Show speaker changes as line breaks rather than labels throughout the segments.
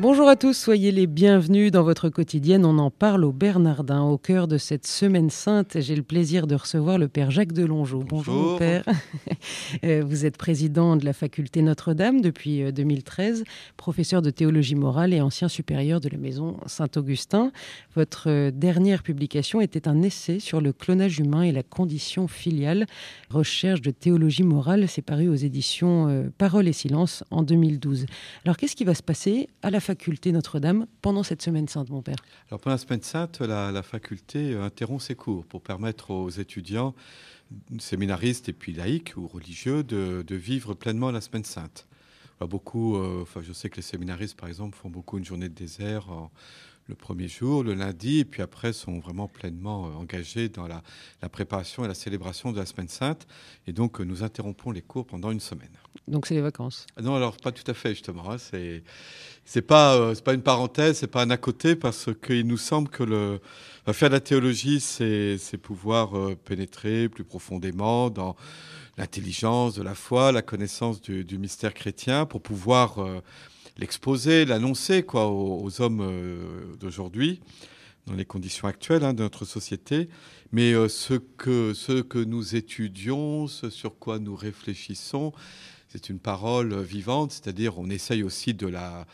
Bonjour à tous, soyez les bienvenus dans votre quotidienne. On en parle au Bernardin. Au cœur de cette semaine sainte, j'ai le plaisir de recevoir le Père Jacques Delongeau.
Bonjour,
Bonjour Père. Euh, Vous êtes président de la faculté Notre-Dame depuis euh, 2013, professeur de théologie morale et ancien supérieur de la maison Saint-Augustin. Votre euh, dernière publication était un essai sur le clonage humain et la condition filiale. Recherche de théologie morale, c'est paru aux éditions euh, Parole et Silence en 2012. Alors qu'est-ce qui va se passer à la Notre-Dame pendant cette semaine sainte, mon père
Alors pendant la semaine sainte, la, faculté euh, interrompt ses cours pour permettre aux étudiants, séminaristes et puis laïcs ou religieux de, vivre pleinement la semaine sainte. Beaucoup, euh, enfin, je sais que les séminaristes, par exemple, font beaucoup une journée de désert en- le premier jour, le lundi, et puis après sont vraiment pleinement euh, engagés dans la, la préparation et la célébration de la semaine sainte. Et donc, euh, nous interrompons les cours pendant une semaine.
Donc c'est les vacances.
Ah Non, alors pas tout à fait justement. hein. C'est c'est pas euh, c'est pas une parenthèse, c'est pas un à côté parce qu'il nous semble que le enfin, faire de la théologie, c'est c'est pouvoir euh, pénétrer plus profondément dans l'intelligence de la foi, la connaissance du, du mystère chrétien, pour pouvoir euh, l'exposer, l'annoncer quoi aux, hommes euh, d'aujourd'hui dans les conditions actuelles hein, de notre société. Mais euh, ce que nous étudions, ce sur quoi nous réfléchissons, c'est une parole vivante, c'est-à-dire on essaye aussi de la,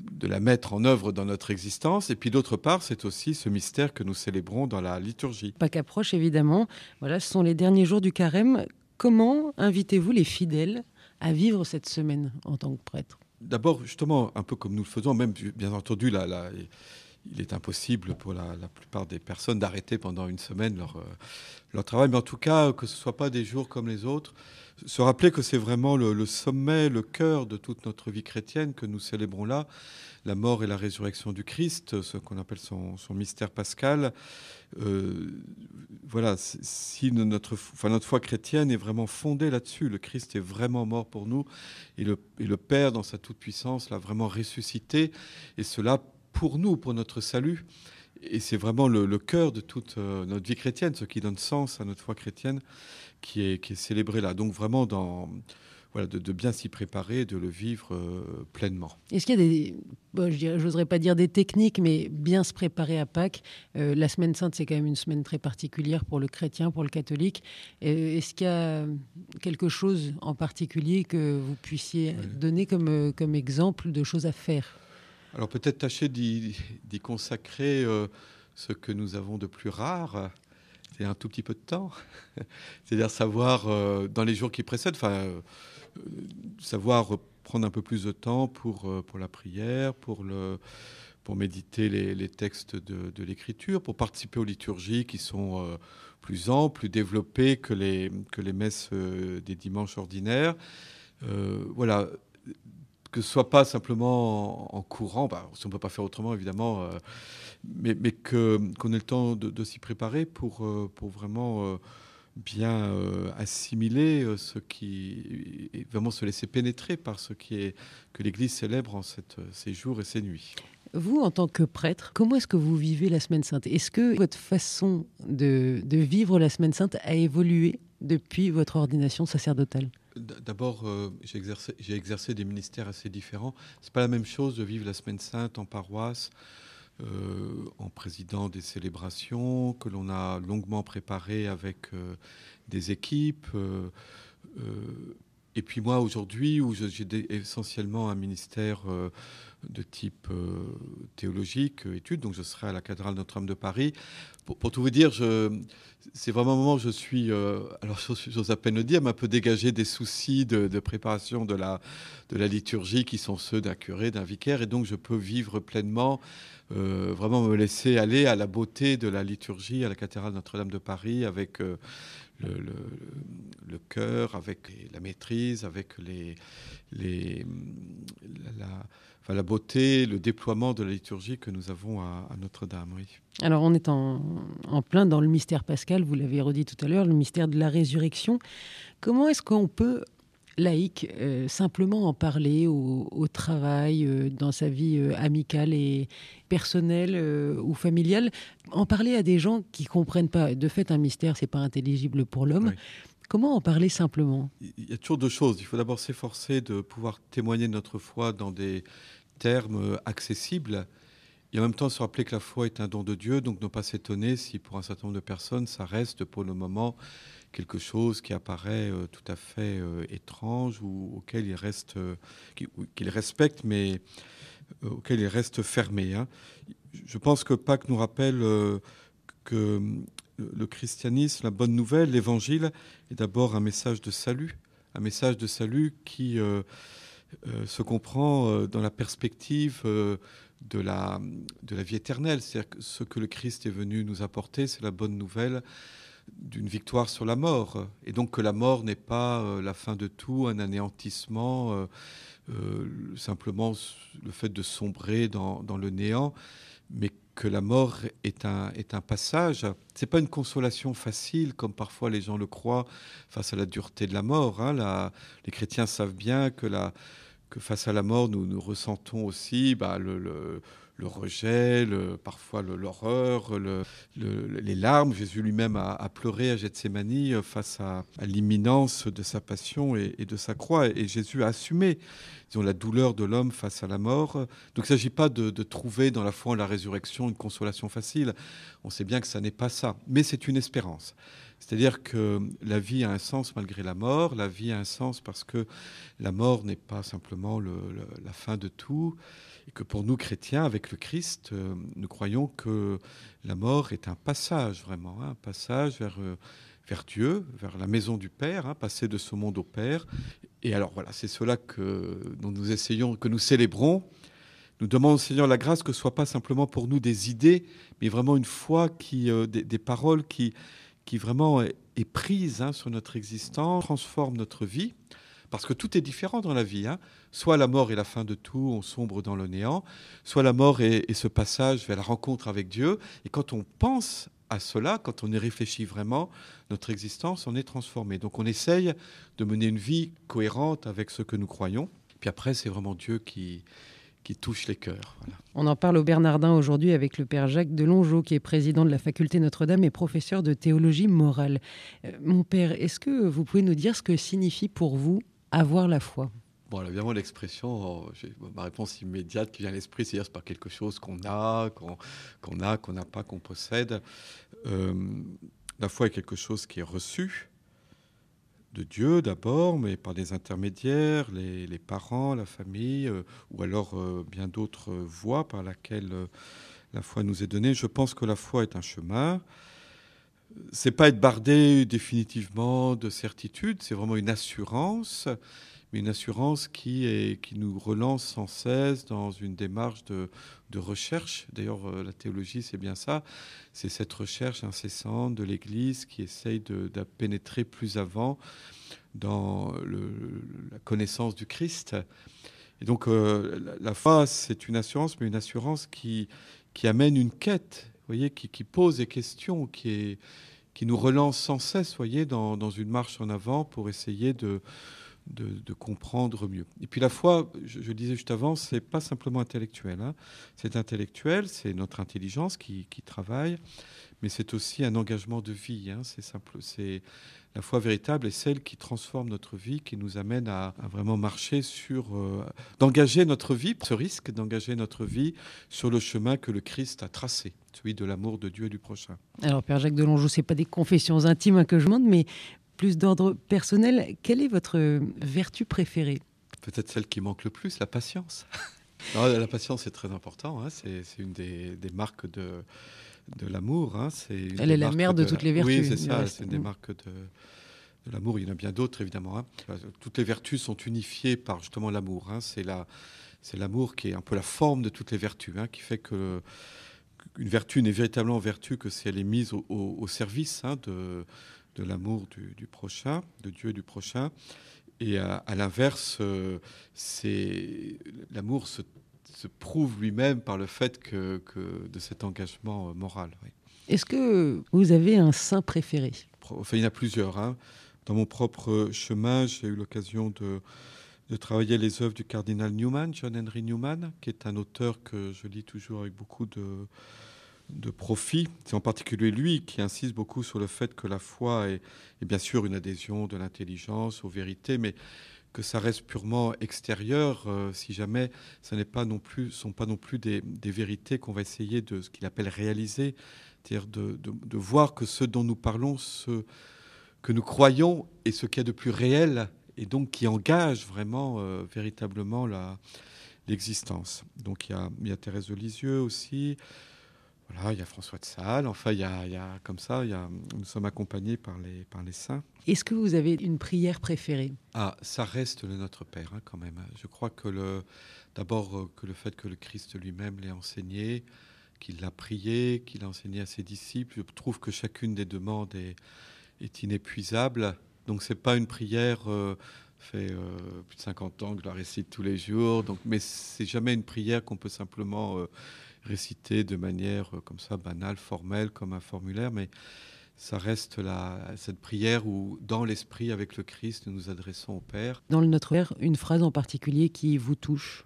de la mettre en œuvre dans notre existence. Et puis d'autre part, c'est aussi ce mystère que nous célébrons dans la liturgie.
Pâques approche évidemment. Voilà, ce sont les derniers jours du carême. Comment invitez-vous les fidèles à vivre cette semaine en tant que prêtre
D'abord, justement, un peu comme nous le faisons, même bien entendu, là, il est impossible pour la, la plupart des personnes d'arrêter pendant une semaine leur, euh, leur travail, mais en tout cas, que ce ne soit pas des jours comme les autres. Se rappeler que c'est vraiment le, sommet, le cœur de toute notre vie chrétienne que nous célébrons là, la mort et la résurrection du Christ, ce qu'on appelle son, mystère pascal. Euh, voilà, si- notre, foi chrétienne est vraiment fondée là-dessus, le Christ est vraiment mort pour nous, et le Père, dans sa toute-puissance, l'a vraiment ressuscité, et cela pour nous, pour notre salut. Et c'est vraiment le, le cœur de toute euh, notre vie chrétienne, ce qui donne sens à notre foi chrétienne, qui est, qui est célébré là. Donc vraiment, dans, voilà, de, de bien s'y préparer, de le vivre euh, pleinement.
Est-ce qu'il y a des, bon, je j'oserais pas dire des techniques, mais bien se préparer à Pâques Euh, La semaine sainte, c'est quand même une semaine très particulière pour le chrétien, pour le catholique. Euh, Est-ce qu'il y a quelque chose en particulier que vous puissiez
Oui.
donner comme, comme exemple de choses à faire?
Alors peut-être tâcher d'y consacrer euh, ce que nous avons de plus rare, c'est un tout petit peu de temps. C'est-à-dire savoir, euh, dans les jours qui précèdent, euh, euh, savoir prendre un peu plus de temps pour, pour la prière, pour, le, pour méditer les, textes de, de l'Écriture, pour participer aux liturgies qui sont plus amples, plus développées que les, que les messes des dimanches ordinaires. Voilà, que ce soit pas simplement en, courant, bah, si on ne peut pas faire autrement évidemment, euh, mais, mais qu'on ait le temps de, s'y préparer pour, euh, pour vraiment euh, bien assimiler ce qui, et vraiment se laisser pénétrer par ce qui est, que l'Église célèbre en cette, ces jours et ces nuits.
Vous, en tant que prêtre, comment est-ce que vous vivez la semaine sainte? Est-ce que votre façon de, de vivre la semaine sainte a évolué depuis votre ordination sacerdotale?
D'abord, euh, j'ai exercé, des ministères assez différents. C'est pas la même chose de vivre la semaine sainte en paroisse, euh, en président des célébrations que l'on a longuement préparées avec euh, des équipes. Et puis moi, aujourd'hui, où j'ai essentiellement un ministère euh, de type euh, théologique, euh, études, donc je serai à la cathédrale Notre-Dame de Paris. Pour, tout vous dire, c'est vraiment un moment où je suis, alors j'ose à peine le dire, mais un peu dégagé des soucis de, préparation de la, de la liturgie qui sont ceux d'un curé, d'un vicaire, et donc je peux vivre pleinement, vraiment me laisser aller à la beauté de la liturgie à la cathédrale Notre-Dame de Paris avec le, cœur, avec la maîtrise, avec les, les, la, la- beauté, le déploiement de la liturgie que nous avons à, à Notre-Dame. Oui.
Alors on est en, en plein dans le mystère pascal, vous l'avez redit tout à l'heure, le mystère de la résurrection. Comment est-ce qu'on peut laïque, euh, simplement en parler au, travail, euh, dans sa vie euh, amicale et personnelle ou familiale, en parler à des gens qui comprennent pas. De fait, un mystère, c'est pas intelligible pour l'homme. Comment en parler simplement?
Il y a toujours deux choses. Il faut d'abord s'efforcer de pouvoir témoigner de notre foi dans des termes accessibles. Et en même temps se rappeler que la foi est un don de Dieu, donc ne pas s'étonner si pour un certain nombre de personnes, ça reste pour le moment quelque chose qui apparaît euh, tout à fait euh, étrange ou auquel il reste, euh, qu'il respecte, mais auquel il reste fermé. Hein. Je pense que Pâques nous rappelle que le christianisme, la bonne nouvelle, l'évangile, est d'abord un message de salut, un message de salut qui se comprend dans la perspective de la, de la vie éternelle. C'est-à-dire que ce que le Christ est venu nous apporter, c'est la bonne nouvelle d'une victoire sur la mort. Et donc que la mort n'est pas euh, la fin de tout, un anéantissement, euh, euh, simplement le fait de sombrer dans, le néant, mais que la mort est un, est un passage. C'est pas une consolation facile, comme parfois les gens le croient, face à la dureté de la mort. Hein. les chrétiens savent bien que, la, face à la mort, nous, nous ressentons aussi bah, le rejet, parfois l'horreur, les larmes. Jésus lui-même a, pleuré à Gethsemane euh, face à, l'imminence de sa passion et, de sa croix. Et Jésus a assumé la douleur de l'homme face à la mort. Donc il ne s'agit pas de, trouver dans la foi en la résurrection une consolation facile. On sait bien que ça n'est pas ça, mais c'est une espérance. C'est-à-dire que la vie a un sens malgré la mort, la vie a un sens parce que la mort n'est pas simplement la fin de tout, et que pour nous chrétiens, avec le Christ, euh, nous croyons que la mort est un passage vraiment, hein, un passage vers, euh, vers Dieu, vers la maison du Père, hein, passer de ce monde au Père. Et alors voilà, c'est cela que nous essayons, que nous célébrons. Nous demandons au Seigneur la grâce que ce soit pas simplement pour nous des idées, mais vraiment une foi qui, euh, des, paroles qui, qui vraiment est, prise hein, sur notre existence, transforme notre vie parce que tout est différent dans la vie. Hein. Soit la mort est la fin de tout, on sombre dans le néant, soit la mort est, ce passage vers la rencontre avec Dieu. Et quand on pense à cela, quand on y réfléchit vraiment, notre existence en est transformée. Donc on essaye de mener une vie cohérente avec ce que nous croyons. Puis après, c'est vraiment Dieu qui, qui touche les cœurs.
On en parle au Bernardin aujourd'hui avec le père Jacques Delongeau, qui est président de la faculté Notre-Dame et professeur de théologie morale. Euh, mon père, est-ce que vous pouvez nous dire ce que signifie pour vous avoir la foi?
Bon, évidemment, l'expression, ma réponse immédiate qui vient à l'esprit, c'est-à-dire c'est pas quelque chose qu'on a, qu'on a, qu'on n'a pas, qu'on possède. Euh, la foi est quelque chose qui est reçu de Dieu d'abord, mais par des intermédiaires, les, parents, la famille, euh, ou alors euh, bien d'autres voies par lesquelles la foi nous est donnée. Je pense que la foi est un chemin c'est pas être bardé définitivement de certitude, c'est vraiment une assurance, mais une assurance qui, nous relance sans cesse dans une démarche de, recherche. D'ailleurs, euh, la théologie, c'est bien ça, c'est cette recherche incessante de l'Église qui essaye de, pénétrer plus avant dans la connaissance du Christ. Et donc, euh, la, foi, c'est une assurance, mais une assurance qui, amène une quête voyez, qui, pose des questions, qui, nous relance sans cesse, voyez, dans une marche en avant pour essayer de, de, comprendre mieux. Et puis la foi, je, disais juste avant, c'est pas simplement intellectuel. Hein. C'est intellectuel, c'est notre intelligence qui, qui, travaille, mais c'est aussi un engagement de vie. Hein. C'est simple, c'est la foi véritable est celle qui transforme notre vie, qui nous amène à, vraiment marcher sur, euh, d'engager notre vie, ce risque d'engager notre vie sur le chemin que le Christ a tracé, celui de l'amour de Dieu et du prochain.
Alors Père Jacques Delongeau, c'est pas des confessions intimes hein, que je demande, mais plus d'ordre personnel. Quelle est votre vertu préférée?
Peut-être celle qui manque le plus, la patience. la patience est très important. Hein. c'est une des marques de de l'amour. Hein,
Elle est la mère de, toutes les vertus.
Oui, c'est ça, c'est une des marques de, l'amour. Il y en a bien d'autres, évidemment. Hein. Toutes les vertus sont unifiées par justement l'amour. Hein. C'est l'amour qui est un peu la forme de toutes les vertus, qui fait que une vertu n'est véritablement vertu que si elle est mise au, service de, de l'amour du, prochain, de Dieu et du prochain. Et à, l'inverse, euh, c'est l'amour se se prouve lui-même par le fait que, de cet engagement euh, moral.
Est-ce que vous avez un saint préféré?
Enfin, Il y en a plusieurs. Hein. dans mon propre chemin, j'ai eu l'occasion de, de, travailler les œuvres du cardinal Newman, John Henry Newman, qui est un auteur que je lis toujours avec beaucoup de, de profit. C'est en particulier lui qui insiste beaucoup sur le fait que la foi est, bien sûr une adhésion de l'intelligence aux vérités, mais que ça reste purement extérieur, euh, si jamais ce n'est pas non plus, sont pas non plus des, vérités qu'on va essayer de ce qu'il appelle réaliser, c'est-à-dire de, voir que ce dont nous parlons, ce que nous croyons, est ce qu'il y a de plus réel et donc qui engage vraiment euh, véritablement l'existence. Donc il y, a, il y a Thérèse de Lisieux aussi. Voilà, il y a François de Sales, enfin il y a, il y a comme ça, il y a, nous sommes accompagnés par les, par les saints.
Est-ce que vous avez une prière préférée?
Ah, ça reste le Notre Père hein, quand même. Je crois que le, d'abord euh, que le fait que le Christ lui-même l'ait enseigné, qu'il l'a prié, qu'il a enseigné à ses disciples, je trouve que chacune des demandes est, est inépuisable. Donc c'est pas une prière euh, fait euh, plus de 50 ans que je la récite tous les jours. Donc, mais c'est jamais une prière qu'on peut simplement euh, réciter de manière euh, comme ça banale, formelle, comme un formulaire, mais ça reste la, cette prière où, dans l'esprit, avec le Christ, nous nous adressons au Père.
Dans le Notre Père, une phrase en particulier qui vous touche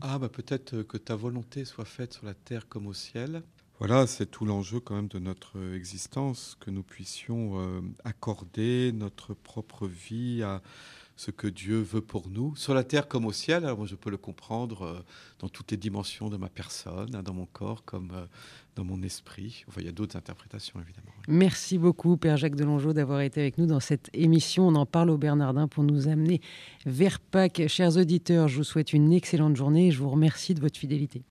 Ah, bah, peut-être que ta volonté soit faite sur la terre comme au ciel. Voilà, c'est tout l'enjeu quand même de notre existence, que nous puissions euh, accorder notre propre vie à ce que Dieu veut pour nous, sur la terre comme au ciel. Alors moi, je peux le comprendre euh, dans toutes les dimensions de ma personne, hein, dans mon corps comme euh, dans mon esprit. Enfin, il y a d'autres interprétations, évidemment.
Merci beaucoup, Père Jacques Delongeau, d'avoir été avec nous dans cette émission. On en parle au Bernardin pour nous amener vers Pâques. Chers auditeurs, je vous souhaite une excellente journée et je vous remercie de votre fidélité.